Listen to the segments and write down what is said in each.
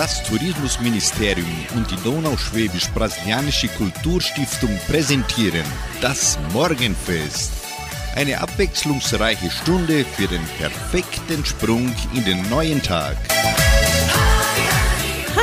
Das Tourismusministerium und die Donauschwäbisch-Brasilianische Kulturstiftung präsentieren das Morgenfest. Eine abwechslungsreiche Stunde für den perfekten Sprung in den neuen Tag.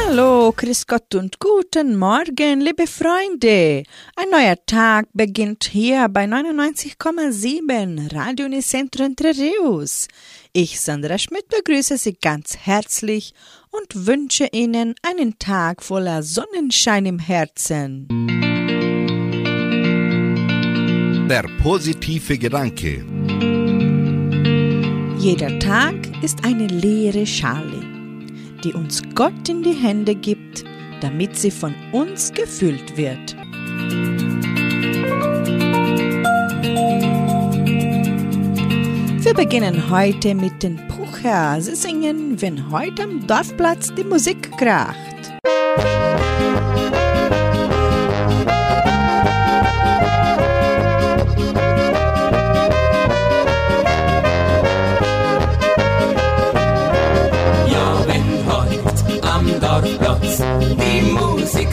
Hallo, Chris Gott und guten Morgen, liebe Freunde. Ein neuer Tag beginnt hier bei 99,7 Radio Unicentro Entre Rios. Ich, Sandra Schmidt, begrüße Sie ganz herzlich und wünsche Ihnen einen Tag voller Sonnenschein im Herzen. Der positive Gedanke. Jeder Tag ist eine leere Schale, die uns Gott in die Hände gibt, damit sie von uns gefüllt wird. Wir beginnen heute mit den Pucher. Sie singen, wenn heute am Dorfplatz die Musik kracht.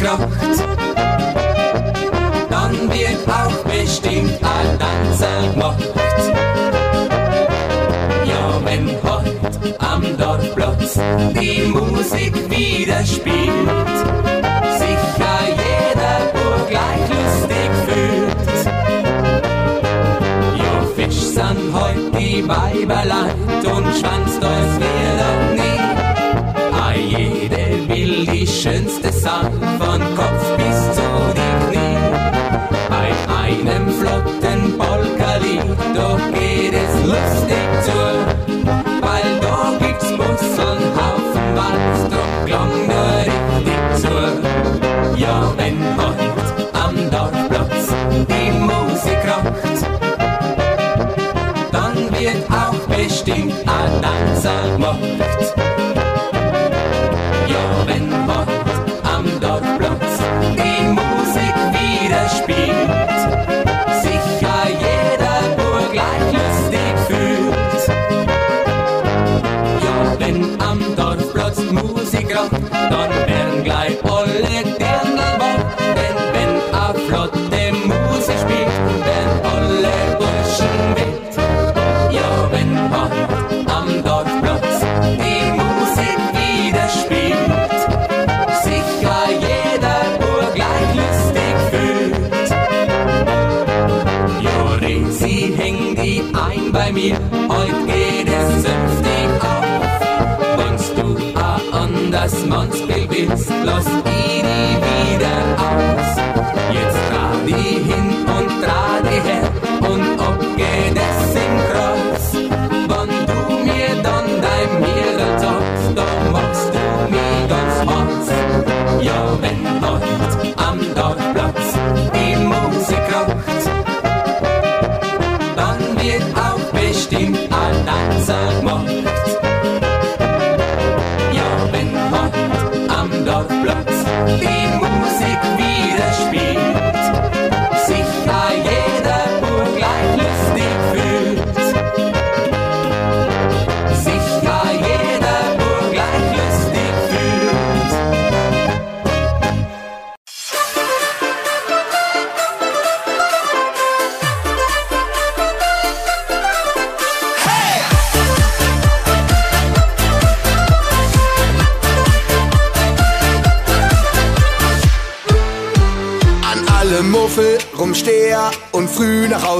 Kracht, dann wird auch bestimmt ein Tanzel gemacht. wenn heut am Dorfplatz die Musik wieder spielt, sicher jeder Bur gleich lustig fühlt. Ja, Fisch sind heut die Weiberlein und schwanzt euch wieder nie. Will die schönste sein, von Kopf bis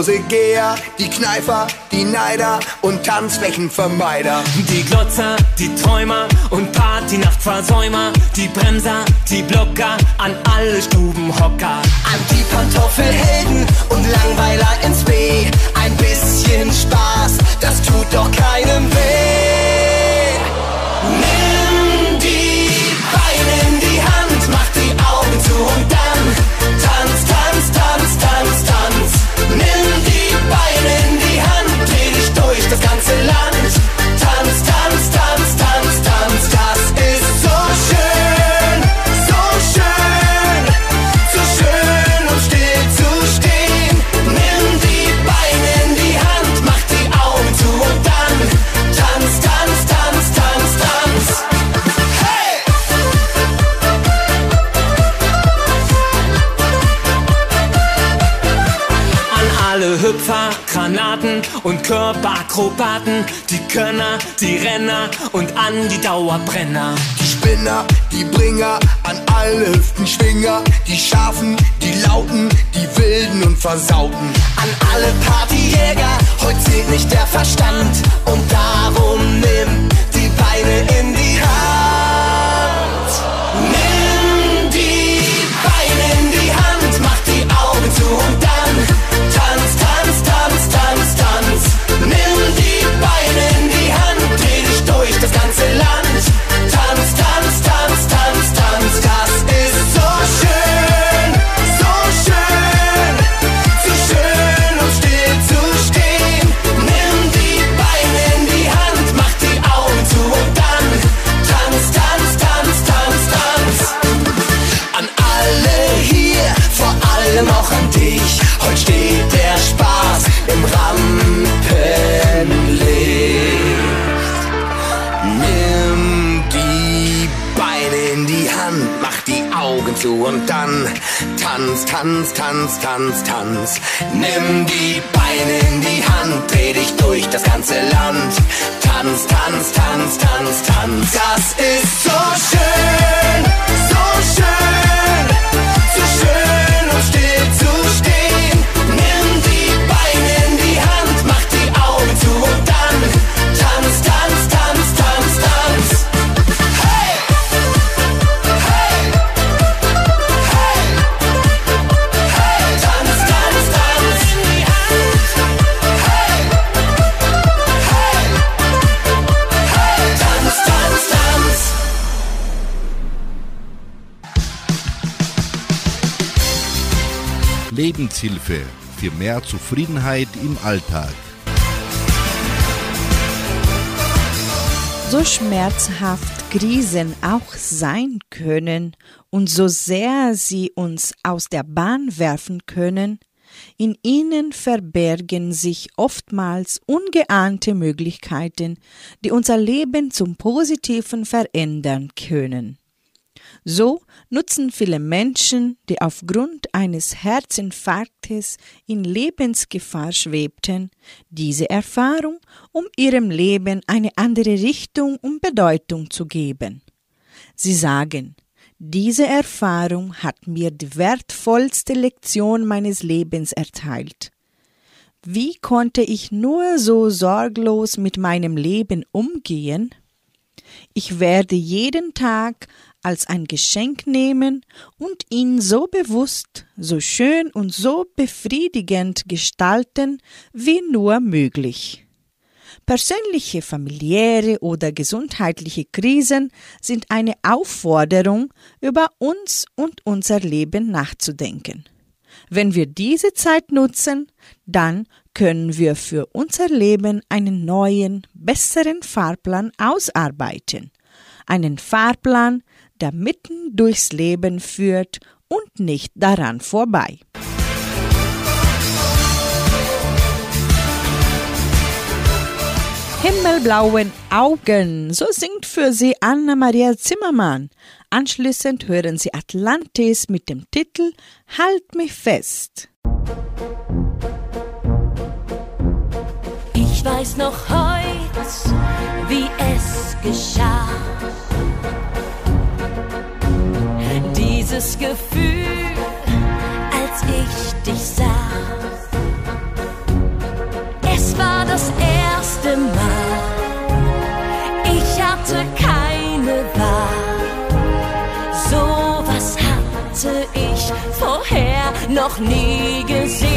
früh nach Hause Geher, die Kneifer, die Neider und Tanzflächenvermeider. Die Glotzer, die Träumer und Partynachtversäumer, die Bremser, die Blocker, an alle Stubenhocker. An die Pantoffelhelden und Langweiler ins B. Ein bisschen Spaß, das tut doch keinem weh. Nimm die Beine in die Hand, mach die Augen zu und dann und Körperakrobaten, die Könner, die Renner und an die Dauerbrenner. Die Spinner, die Bringer, an alle Hüftenschwinger, die Scharfen, die Lauten, die Wilden und Versauten. An alle Partyjäger, heute zählt nicht der Verstand und darum nimm die Beine in die Hand. Und dann tanz, tanz, tanz, tanz, tanz. Nimm die Beine in die Hand, dreh dich durch das ganze Land. Tanz, tanz, tanz, tanz, tanz. Das ist so schön, Lebenshilfe für mehr Zufriedenheit im Alltag. So schmerzhaft Krisen auch sein können und so sehr sie uns aus der Bahn werfen können, in ihnen verbergen sich oftmals ungeahnte Möglichkeiten, die unser Leben zum Positiven verändern können. So nutzen viele Menschen, die aufgrund eines Herzinfarktes in Lebensgefahr schwebten, diese Erfahrung, um ihrem Leben eine andere Richtung und Bedeutung zu geben. Sie sagen, diese Erfahrung hat mir die wertvollste Lektion meines Lebens erteilt. Wie konnte ich nur so sorglos mit meinem Leben umgehen? Ich werde jeden Tag als ein Geschenk nehmen und ihn so bewusst, so schön und so befriedigend gestalten wie nur möglich. Persönliche, familiäre oder gesundheitliche Krisen sind eine Aufforderung, über uns und unser Leben nachzudenken. Wenn wir diese Zeit nutzen, dann können wir für unser Leben einen neuen, besseren Fahrplan ausarbeiten. Einen Fahrplan, der mitten durchs Leben führt und nicht daran vorbei. Himmelblauen Augen, so singt für Sie Anna-Maria Zimmermann. Anschließend hören Sie Atlantis mit dem Titel Halt mich fest. Ich weiß noch heut, wie es geschah. Dieses Gefühl, als ich dich sah. Es war das erste Mal. Ich hatte keine Wahl. So was hatte ich vorher noch nie gesehen.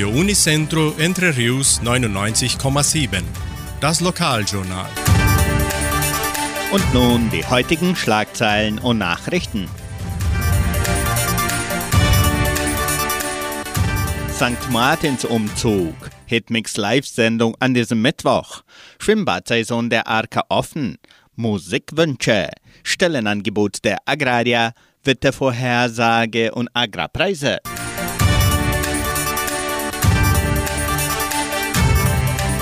Radio Unicentro Entre Rius 99,7. Das Lokaljournal. Und nun die heutigen Schlagzeilen und Nachrichten. St. Martins Umzug. Hitmix Live-Sendung an diesem Mittwoch. Schwimmbadsaison der Arka offen. Musikwünsche. Stellenangebot der Agraria. Wettervorhersage und Agrarpreise.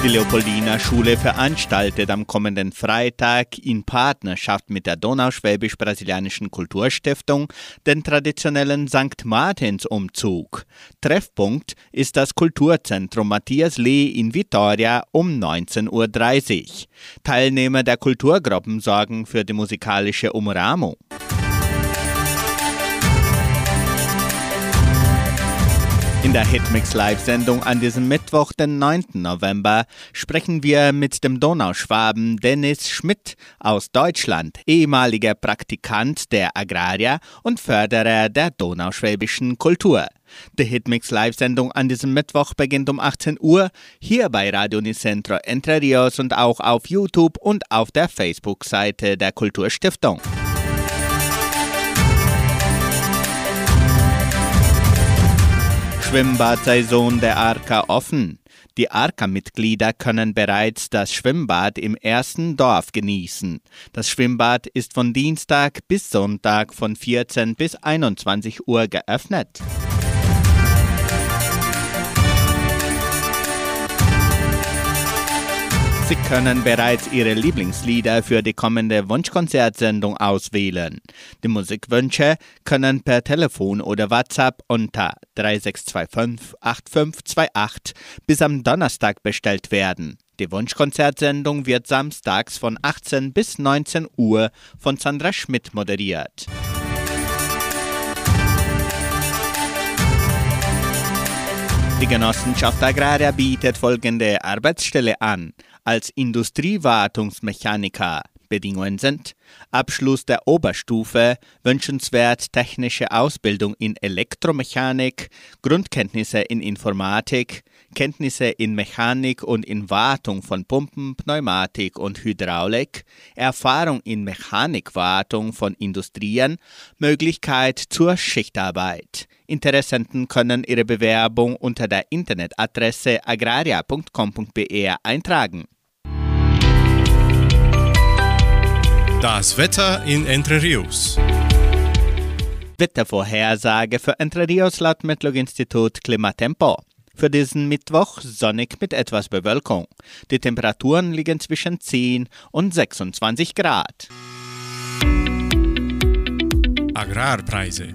Die Leopoldina Schule veranstaltet am kommenden Freitag in Partnerschaft mit der Donauschwäbisch-Brasilianischen Kulturstiftung den traditionellen St. Martins Umzug. Treffpunkt ist das Kulturzentrum Matthias Lee in Vitoria um 19.30 Uhr. Teilnehmer der Kulturgruppen sorgen für die musikalische Umrahmung. In der Hitmix Live-Sendung an diesem Mittwoch, den 9. November, sprechen wir mit dem Donauschwaben Dennis Schmidt aus Deutschland, ehemaliger Praktikant der Agraria und Förderer der donauschwäbischen Kultur. Die Hitmix Live-Sendung an diesem Mittwoch beginnt um 18 Uhr hier bei Radio Nicentro Entre Rios und auch auf YouTube und auf der Facebook-Seite der Kulturstiftung. Schwimmbadsaison der Arka offen. Die Arka-Mitglieder können bereits das Schwimmbad im ersten Dorf genießen. Das Schwimmbad ist von Dienstag bis Sonntag von 14 bis 21 Uhr geöffnet. Sie können bereits Ihre Lieblingslieder für die kommende Wunschkonzertsendung auswählen. Die Musikwünsche können per Telefon oder WhatsApp unter 3625 8528 bis am Donnerstag bestellt werden. Die Wunschkonzertsendung wird samstags von 18 bis 19 Uhr von Sandra Schmidt moderiert. Die Genossenschaft Agraria bietet folgende Arbeitsstelle an. Als Industriewartungsmechaniker Bedingungen sind Abschluss der Oberstufe, wünschenswert technische Ausbildung in Elektromechanik, Grundkenntnisse in Informatik, Kenntnisse in Mechanik und in Wartung von Pumpen, Pneumatik und Hydraulik, Erfahrung in Mechanikwartung von Industrien, Möglichkeit zur Schichtarbeit. Interessenten können ihre Bewerbung unter der Internetadresse agraria.com.br eintragen. Das Wetter in Entre Rios. Wettervorhersage für Entre Rios laut Metlog-Institut Klimatempo. Für diesen Mittwoch sonnig mit etwas Bewölkung. Die Temperaturen liegen zwischen 10 und 26 Grad. Agrarpreise.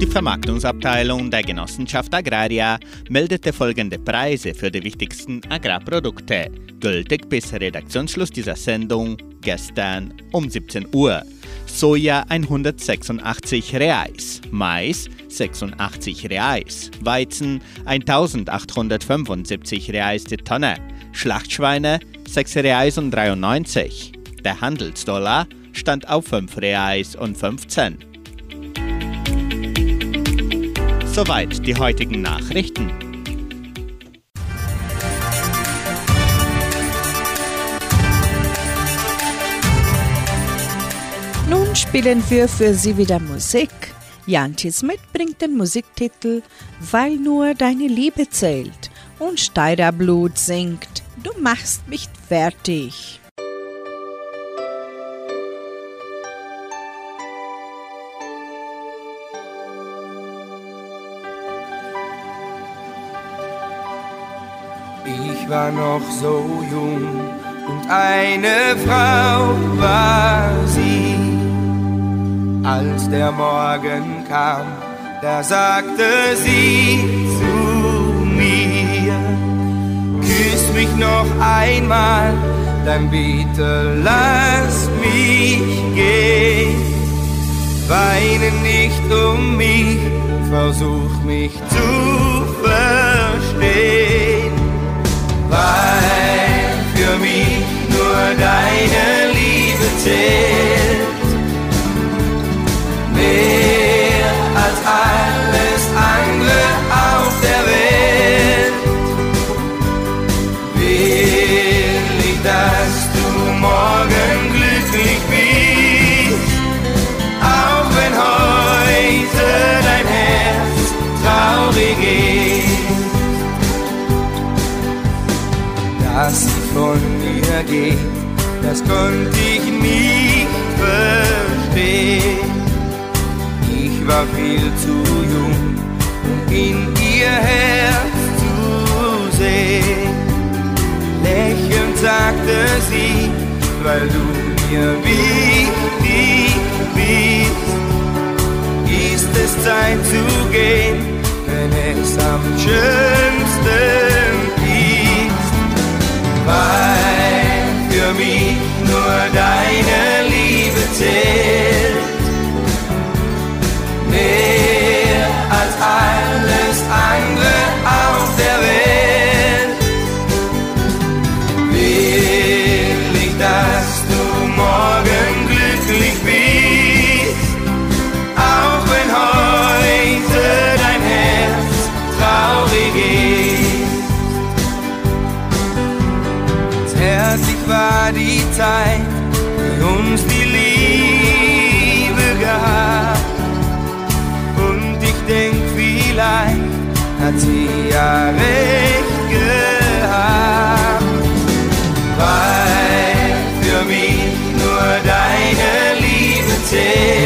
Die Vermarktungsabteilung der Genossenschaft Agraria meldete folgende Preise für die wichtigsten Agrarprodukte, gültig bis Redaktionsschluss dieser Sendung gestern um 17 Uhr. Soja 186 Reais, Mais 86 Reais, Weizen 1875 Reais die Tonne, Schlachtschweine 6 Reais und 93. Der Handelsdollar stand auf 5 Reais und 15. Soweit die heutigen Nachrichten. Nun spielen wir für Sie wieder Musik. Janti Smith bringt den Musiktitel Weil nur deine Liebe zählt und Steirerblut singt Du machst mich fertig. War noch so jung und eine Frau war sie. Als der Morgen kam, da sagte sie zu mir, küss mich noch einmal, dann bitte lass mich gehen. Weine nicht um mich, versuch mich zu verstehen weil für mich nur deine Liebe zählt. Das konnte ich nicht verstehen. Ich war viel zu jung, um in ihr Herz zu sehen. Lächelnd sagte sie, weil du mir wichtig bist, ist es Zeit zu gehen, wenn es am schönsten ist. Weil mich nur deine Liebe zählt. Zeit, die uns die Liebe gab. Und ich denk, vielleicht hat sie ja recht gehabt. Weil für mich nur deine Liebe zählt.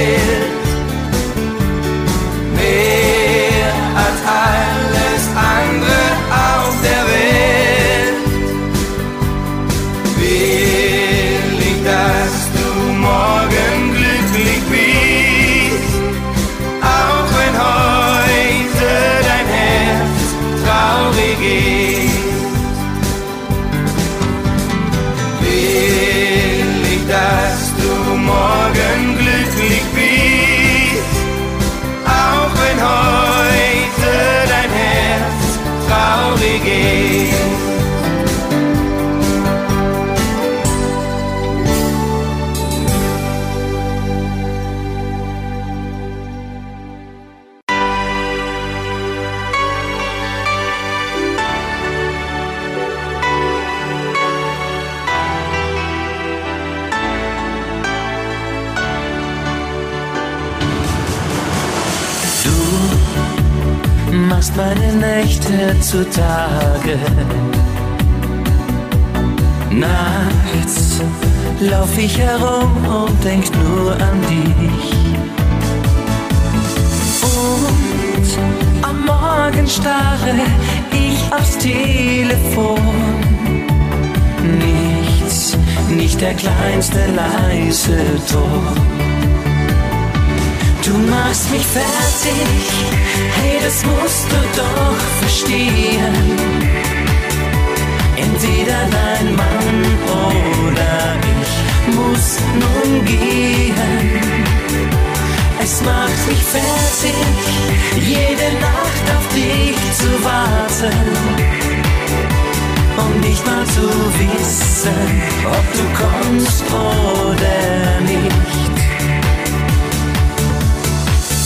Kleinste leise Ton. Du machst mich fertig, hey, das musst du doch verstehen. Entweder dein Mann oder ich muss nun gehen. Es macht mich fertig, jede Nacht auf dich zu warten. Um nicht mal zu wissen, ob du kommst oder nicht.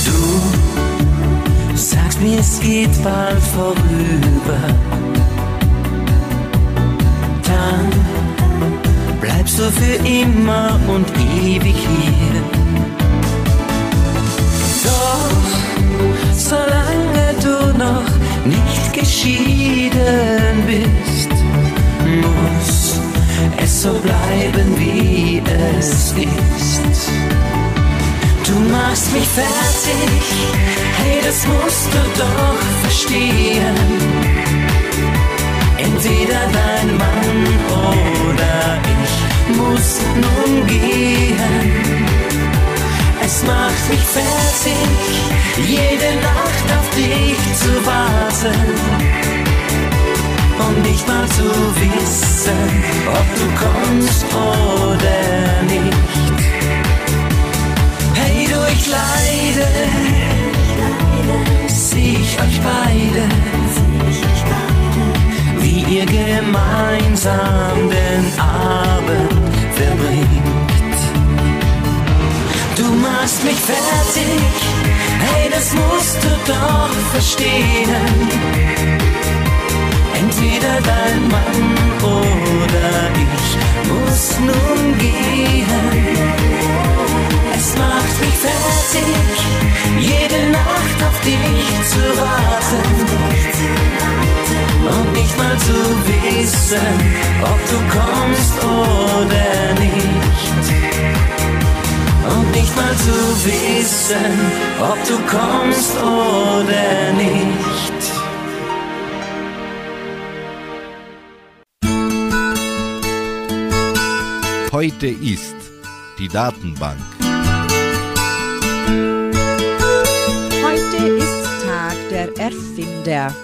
Du sagst mir, es geht bald vorüber. Dann bleibst du für immer und ewig hier. Doch solange du noch nicht geschieden bist, so bleiben, wie es ist. Du machst mich fertig, hey, das musst du doch verstehen. Entweder dein Mann oder ich muss nun gehen. Es macht mich fertig, jede Nacht auf dich zu warten. Um nicht mal zu wissen, ob du kommst oder nicht. Hey, durch Leide sieh ich euch beide, wie ihr gemeinsam den Abend verbringt. Du machst mich fertig, hey, das musst du doch verstehen. Entweder dein Mann oder ich muss nun gehen. Es macht mich fertig, jede Nacht auf dich zu warten. Und nicht mal zu wissen, ob du kommst oder nicht. Und nicht mal zu wissen, ob du kommst oder nicht. Heute ist die Datenbank. Heute ist Tag der Erfinder.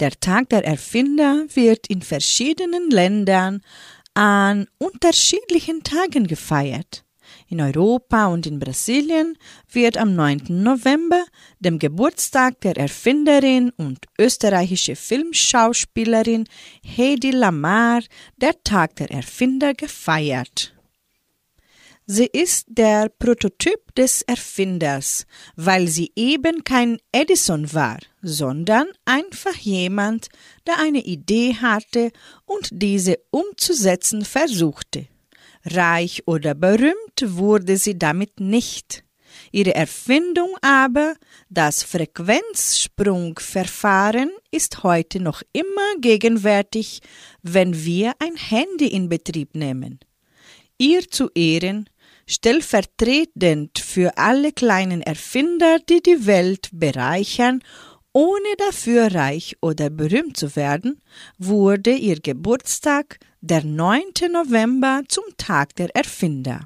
Der Tag der Erfinder wird in verschiedenen Ländern an unterschiedlichen Tagen gefeiert. In Europa und in Brasilien wird am 9. November, dem Geburtstag der Erfinderin und österreichische Filmschauspielerin Hedy Lamar, der Tag der Erfinder gefeiert. Sie ist der Prototyp des Erfinders, weil sie eben kein Edison war, sondern einfach jemand, der eine Idee hatte und diese umzusetzen versuchte. Reich oder berühmt wurde sie damit nicht. Ihre Erfindung aber, das Frequenzsprungverfahren, ist heute noch immer gegenwärtig, wenn wir ein Handy in Betrieb nehmen. Ihr zu Ehren, stellvertretend für alle kleinen Erfinder, die die Welt bereichern, ohne dafür reich oder berühmt zu werden, wurde ihr Geburtstag der 9. November zum Tag der Erfinder.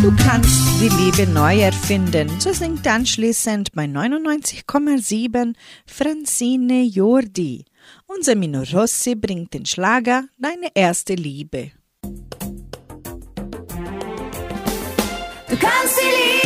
Du kannst die Liebe neu erfinden. So singt anschließend bei 99,7 Francine Jordi. Unser Mino Rossi bringt den Schlager Deine erste Liebe. Du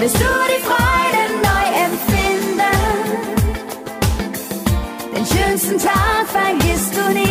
Willst du die Freude neu empfinden? Den schönsten Tag vergisst du nie.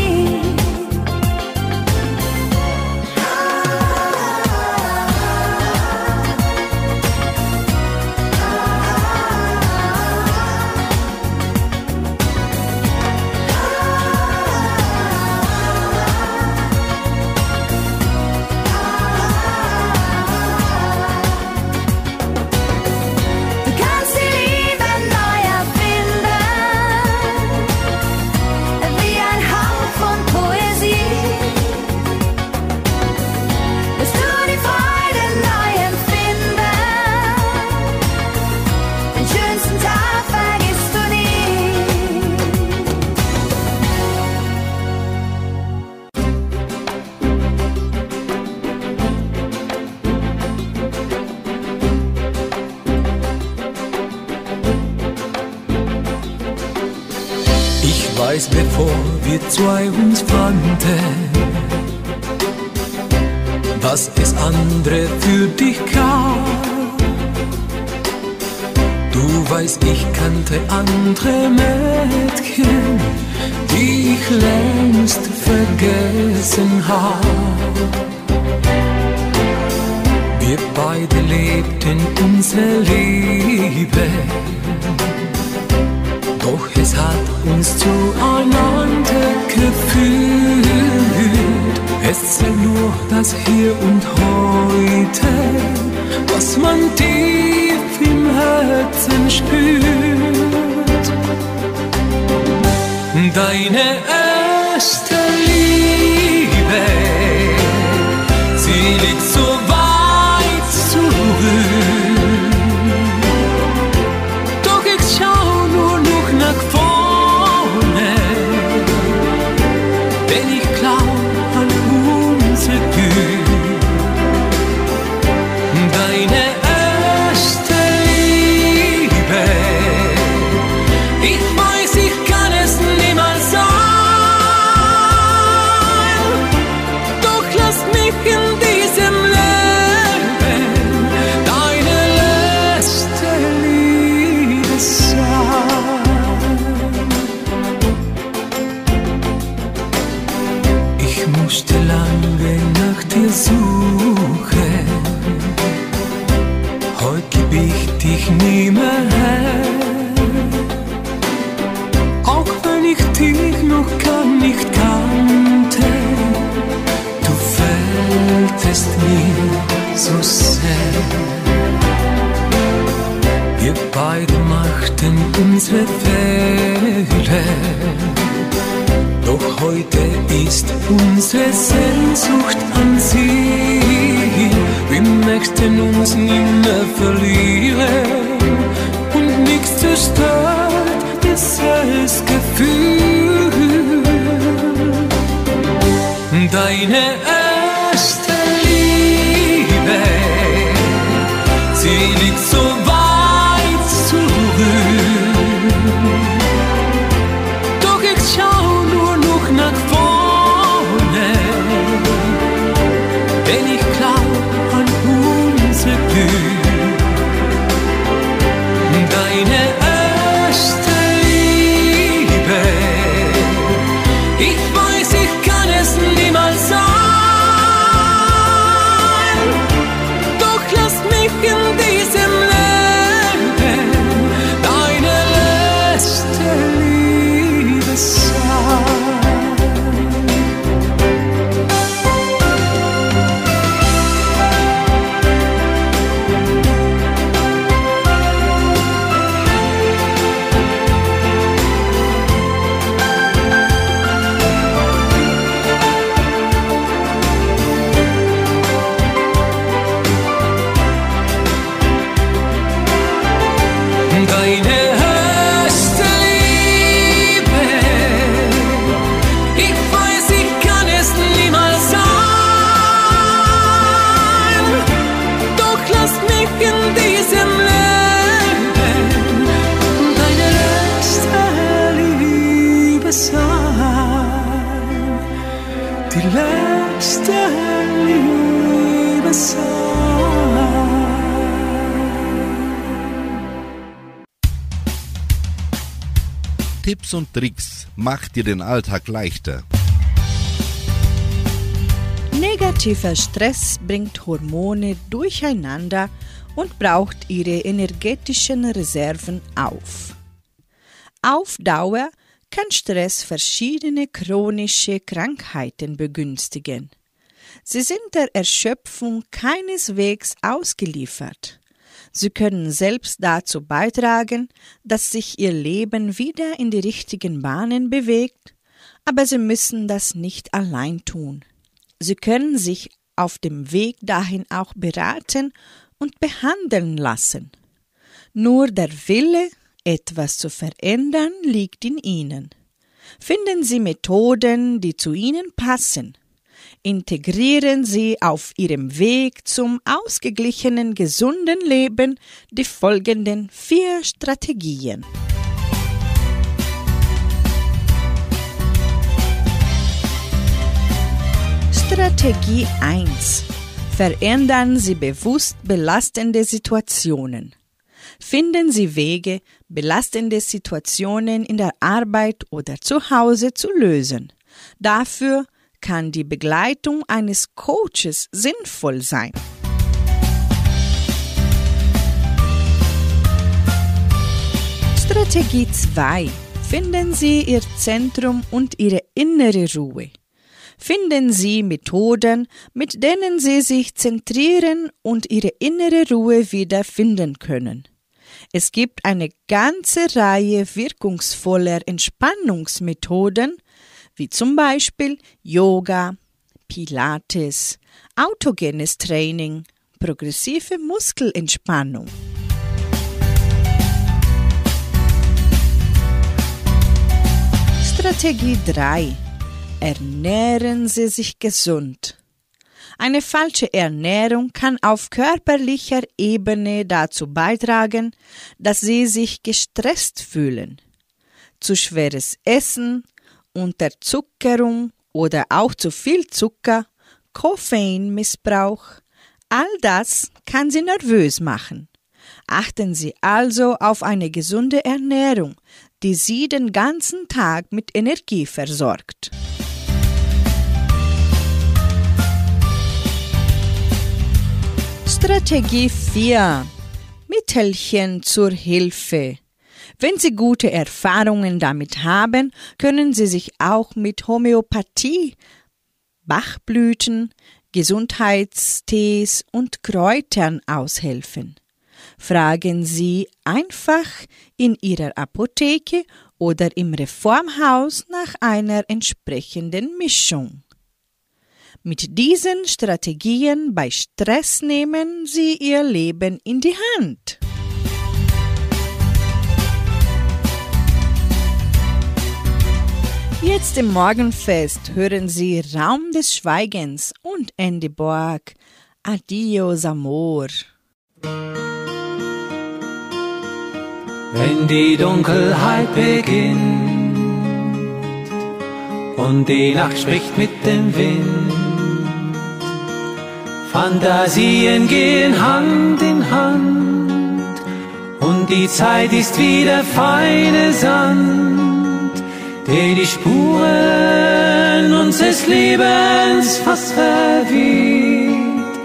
Bevor wir zwei uns fanden, was es andere für dich gab. Du weißt, ich kannte andere Mädchen, die ich längst vergessen hab. Wir beide lebten unsere Liebe, doch es hat uns zueinander geführt. Es zählt nur das Hier und Heute, was man tief im Herzen spürt. Deine erste unsere Fehler. Doch heute ist unsere Sehnsucht an sie. Wir möchten uns nimmer verlieren und nichts zerstört dieses Gefühl. Deine Tipps und Tricks macht dir den Alltag leichter. Negativer Stress bringt Hormone durcheinander und braucht ihre energetischen Reserven auf. Auf Dauer kann Stress verschiedene chronische Krankheiten begünstigen. Sie sind der Erschöpfung keineswegs ausgeliefert. Sie können selbst dazu beitragen, dass sich ihr Leben wieder in die richtigen Bahnen bewegt, aber sie müssen das nicht allein tun. Sie können sich auf dem Weg dahin auch beraten und behandeln lassen. Nur der Wille, etwas zu verändern, liegt in Ihnen. Finden Sie Methoden, die zu Ihnen passen integrieren Sie auf Ihrem Weg zum ausgeglichenen, gesunden Leben die folgenden vier Strategien. Strategie 1. Verändern Sie bewusst belastende Situationen. Finden Sie Wege, belastende Situationen in der Arbeit oder zu Hause zu lösen. Dafür kann die Begleitung eines Coaches sinnvoll sein. Strategie 2. Finden Sie Ihr Zentrum und Ihre innere Ruhe. Finden Sie Methoden, mit denen Sie sich zentrieren und Ihre innere Ruhe wiederfinden können. Es gibt eine ganze Reihe wirkungsvoller Entspannungsmethoden, wie zum Beispiel Yoga, Pilates, autogenes Training, progressive Muskelentspannung. Strategie 3. Ernähren Sie sich gesund. Eine falsche Ernährung kann auf körperlicher Ebene dazu beitragen, dass Sie sich gestresst fühlen. Zu schweres Essen, Unterzuckerung oder auch zu viel Zucker, Koffeinmissbrauch, all das kann Sie nervös machen. Achten Sie also auf eine gesunde Ernährung, die Sie den ganzen Tag mit Energie versorgt. Strategie 4. Mittelchen zur Hilfe. Wenn Sie gute Erfahrungen damit haben, können Sie sich auch mit Homöopathie, Bachblüten, Gesundheitstees und Kräutern aushelfen. Fragen Sie einfach in Ihrer Apotheke oder im Reformhaus nach einer entsprechenden Mischung. Mit diesen Strategien bei Stress nehmen Sie Ihr Leben in die Hand. Jetzt im Morgenfest hören Sie Raum des Schweigens und Andy Borg. Adios, Amor. Wenn die Dunkelheit beginnt und die Nacht spricht mit dem Wind, Fantasien gehen Hand in Hand und die Zeit ist wie der feine Sand, der die Spuren unseres Lebens fast verweht,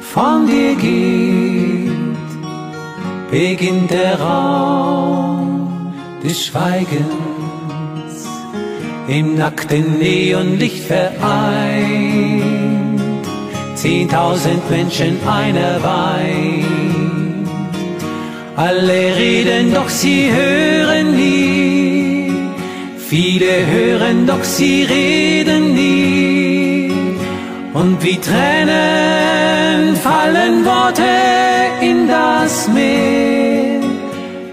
von dir geht, beginnt der Raum des Schweigens im nackten Neonlicht vereint. Zehntausend Menschen, einer weint. Alle reden, doch sie hören nie. Viele hören, doch sie reden nie. Und wie Tränen fallen Worte in das Meer,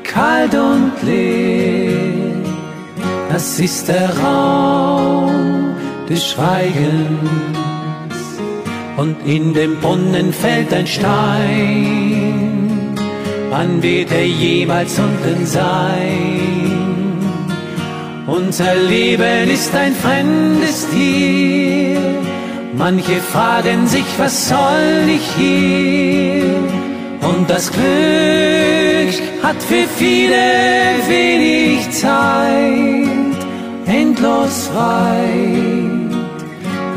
kalt und leer. Das ist der Raum des Schweigens und in dem Brunnen fällt ein Stein. Wann wird er jemals unten sein? Unser Leben ist ein fremdes Tier. Manche fragen sich, was soll ich hier? Und das Glück hat für viele wenig Zeit, endlos weit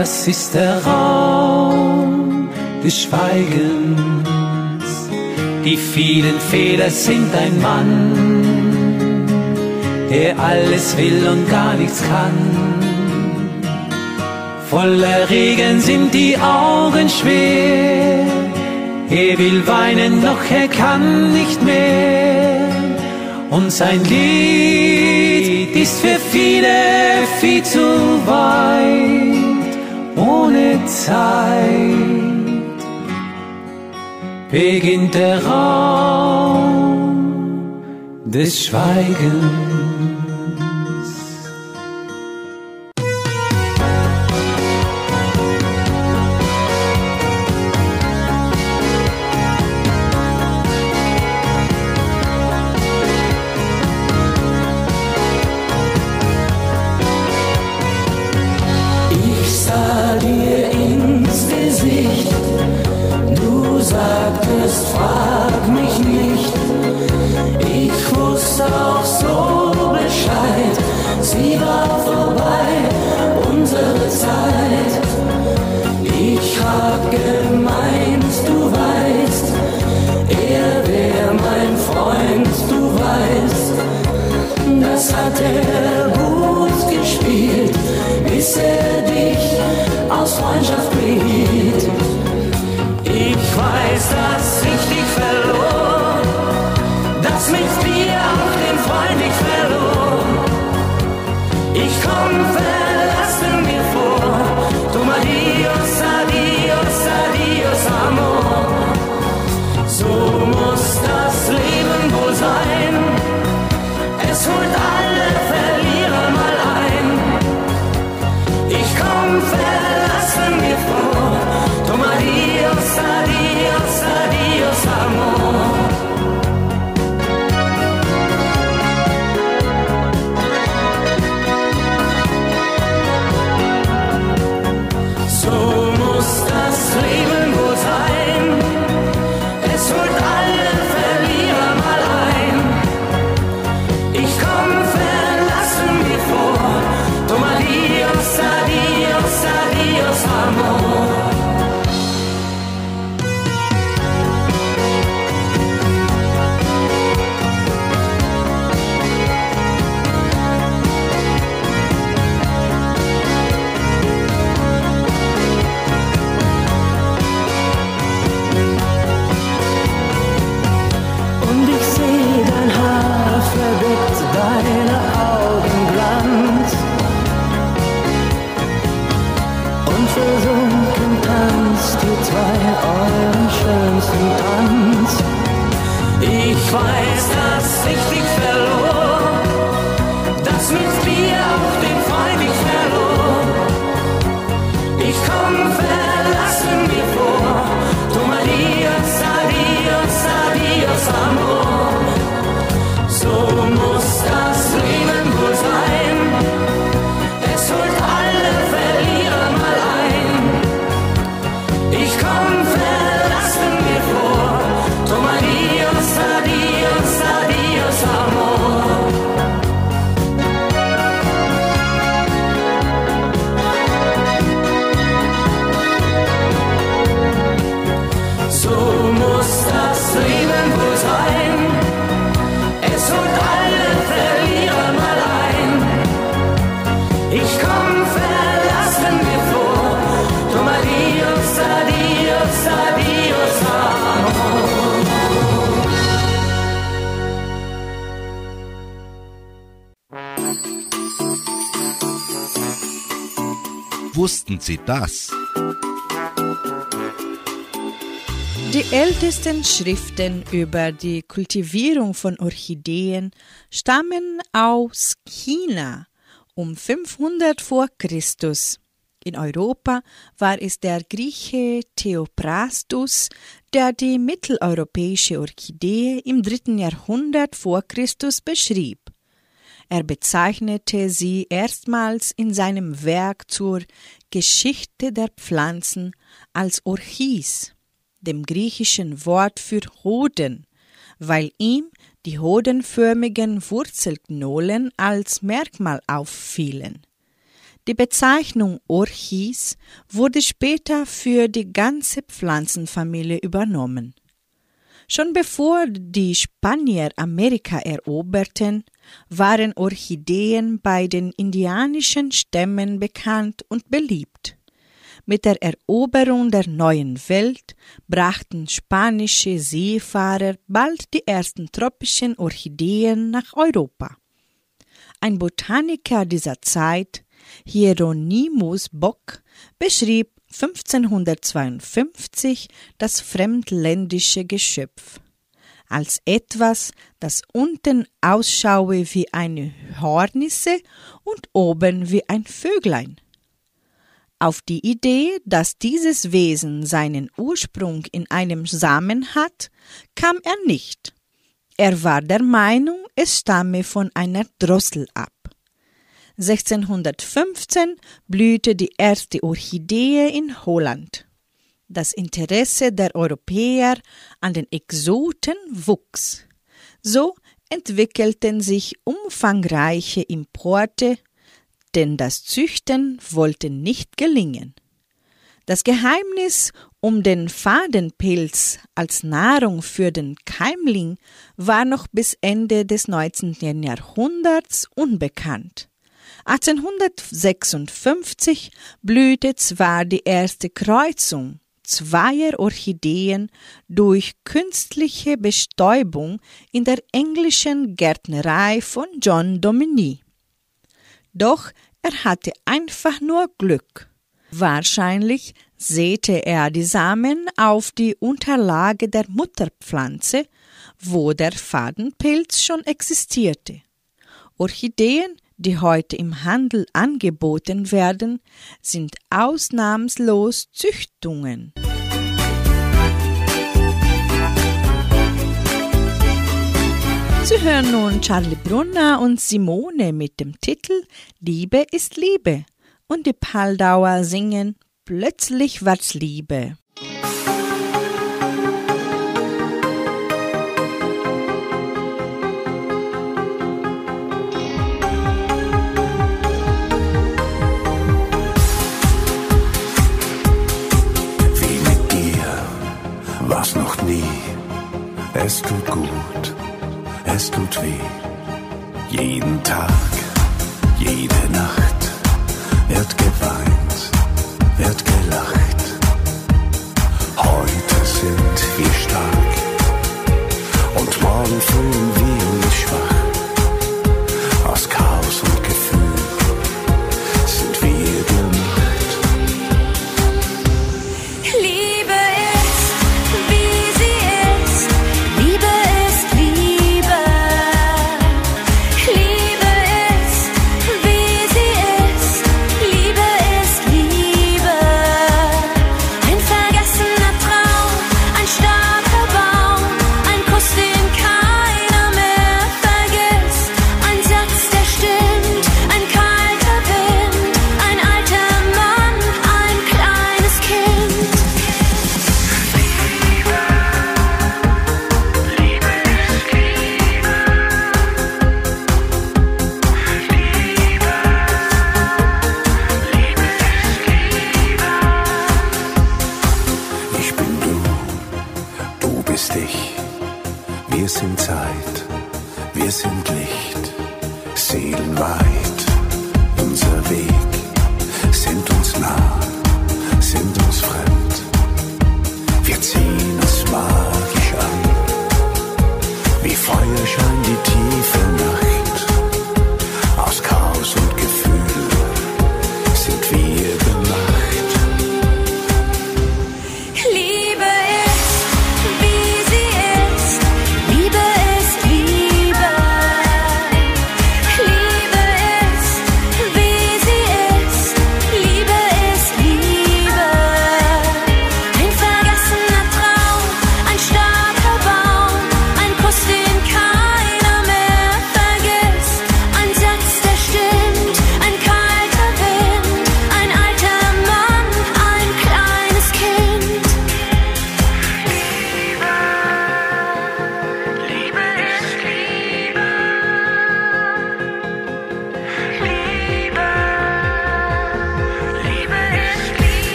das ist der Raum des Schweigens. Die vielen Fehler sind ein Mann, der alles will und gar nichts kann. Voller Regen sind die Augen schwer. Er will weinen, doch er kann nicht mehr. Und sein Lied ist für viele viel zu weit ohne Zeit beginnt der Raum des Schweigens. Das? Die ältesten Schriften über die Kultivierung von Orchideen stammen aus China um 500 vor Christus. In Europa war es der Grieche Theophrastus, der die mitteleuropäische Orchidee im dritten Jahrhundert vor Christus beschrieb. Er bezeichnete sie erstmals in seinem Werk zur Geschichte der Pflanzen als Orchis, dem griechischen Wort für Hoden, weil ihm die hodenförmigen Wurzelknollen als Merkmal auffielen. Die Bezeichnung Orchis wurde später für die ganze Pflanzenfamilie übernommen. Schon bevor die Spanier Amerika eroberten, waren Orchideen bei den indianischen Stämmen bekannt und beliebt. Mit der Eroberung der neuen Welt brachten spanische Seefahrer bald die ersten tropischen Orchideen nach Europa. Ein Botaniker dieser Zeit, Hieronymus Bock, beschrieb 1552 das fremdländische Geschöpf als etwas, das unten ausschaue wie eine Hornisse und oben wie ein Vöglein. Auf die Idee, dass dieses Wesen seinen Ursprung in einem Samen hat, kam er nicht. Er war der Meinung, es stamme von einer Drossel ab. 1615 blühte die erste Orchidee in Holland. Das Interesse der Europäer an den Exoten wuchs. So entwickelten sich umfangreiche Importe, denn das Züchten wollte nicht gelingen. Das Geheimnis um den Fadenpilz als Nahrung für den Keimling war noch bis Ende des 19. Jahrhunderts unbekannt. 1856 blühte zwar die erste Kreuzung zweier Orchideen durch künstliche Bestäubung in der englischen Gärtnerei von John Domini. Doch er hatte einfach nur Glück. Wahrscheinlich säte er die Samen auf die Unterlage der Mutterpflanze, wo der Fadenpilz schon existierte. Orchideen die heute im Handel angeboten werden, sind ausnahmslos Züchtungen. Sie hören nun Charlie Brunner und Simone mit dem Titel Liebe ist Liebe und die Paldauer singen Plötzlich war's Liebe. Es tut gut, es tut weh. Jeden Tag, jede Nacht wird geweint, wird gelacht. Heute sind wir stark und morgen fühlen wir uns schwach.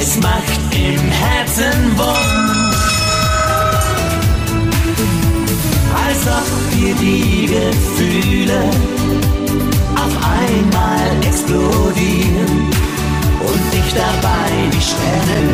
es macht im Herzen Wund. Als ob wir die Gefühle auf einmal explodieren und dich dabei nicht schrennen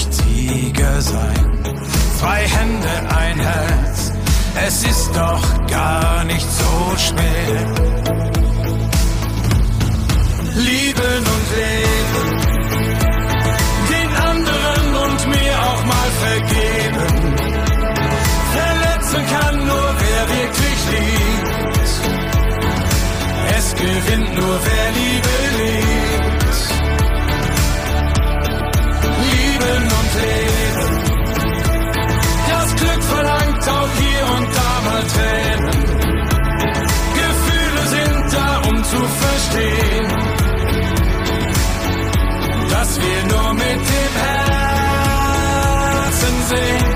nicht Tiger sein. Zwei Hände, ein Herz, es ist doch gar nicht so schwer. Lieben und leben, den anderen und mir auch mal vergeben. Verletzen kann nur wer wirklich liebt. Es gewinnt nur wer Liebe liebt. atmen und leben. Das Glück verlangt auch hier und da mal Tränen. Gefühle sind da, um zu verstehen, dass wir nur mit dem Herzen sehen.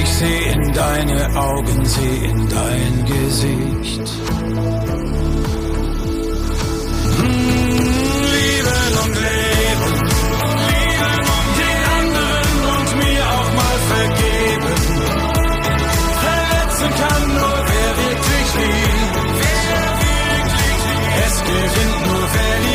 Ich seh in deine Augen, seh in dein Gesicht. Hm, und leben. Gewinnt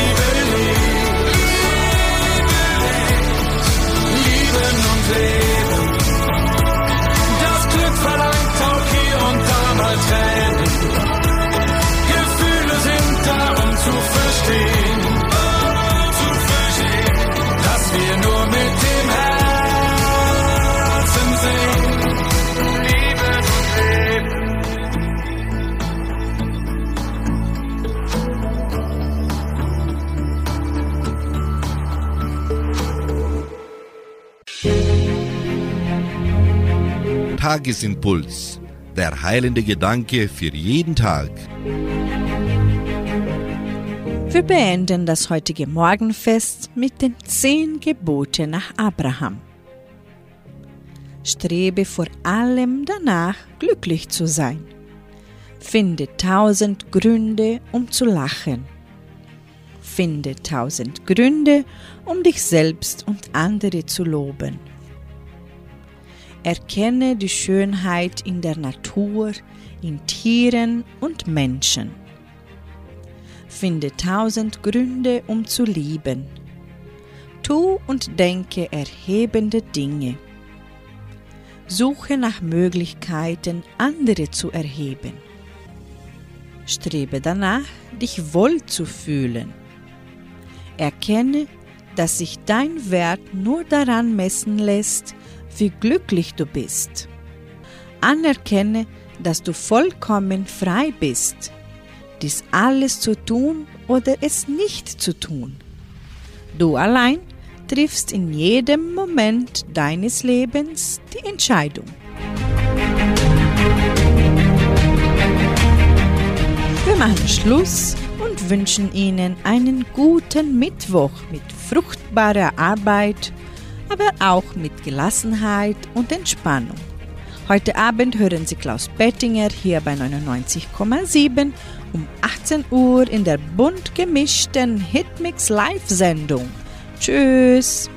Tagesimpuls. Der heilende Gedanke für jeden Tag. Wir beenden das heutige Morgenfest mit den zehn Geboten nach Abraham. Strebe vor allem danach, glücklich zu sein. Finde tausend Gründe, um zu lachen. Finde tausend Gründe, um dich selbst und andere zu loben. Erkenne die Schönheit in der Natur, in Tieren und Menschen. Finde tausend Gründe, um zu lieben. Tu und denke erhebende Dinge. Suche nach Möglichkeiten, andere zu erheben. Strebe danach, dich wohl zu fühlen. Erkenne, dass sich dein Wert nur daran messen lässt, wie glücklich du bist. Anerkenne, dass du vollkommen frei bist, dies alles zu tun oder es nicht zu tun. Du allein triffst in jedem Moment deines Lebens die Entscheidung. Wir machen Schluss und wünschen Ihnen einen guten Mittwoch mit fruchtbarer Arbeit, aber auch mit Gelassenheit und Entspannung. Heute Abend hören Sie Klaus Bettinger hier bei 99,7 um 18 Uhr in der bunt gemischten Hitmix Live-Sendung. Tschüss!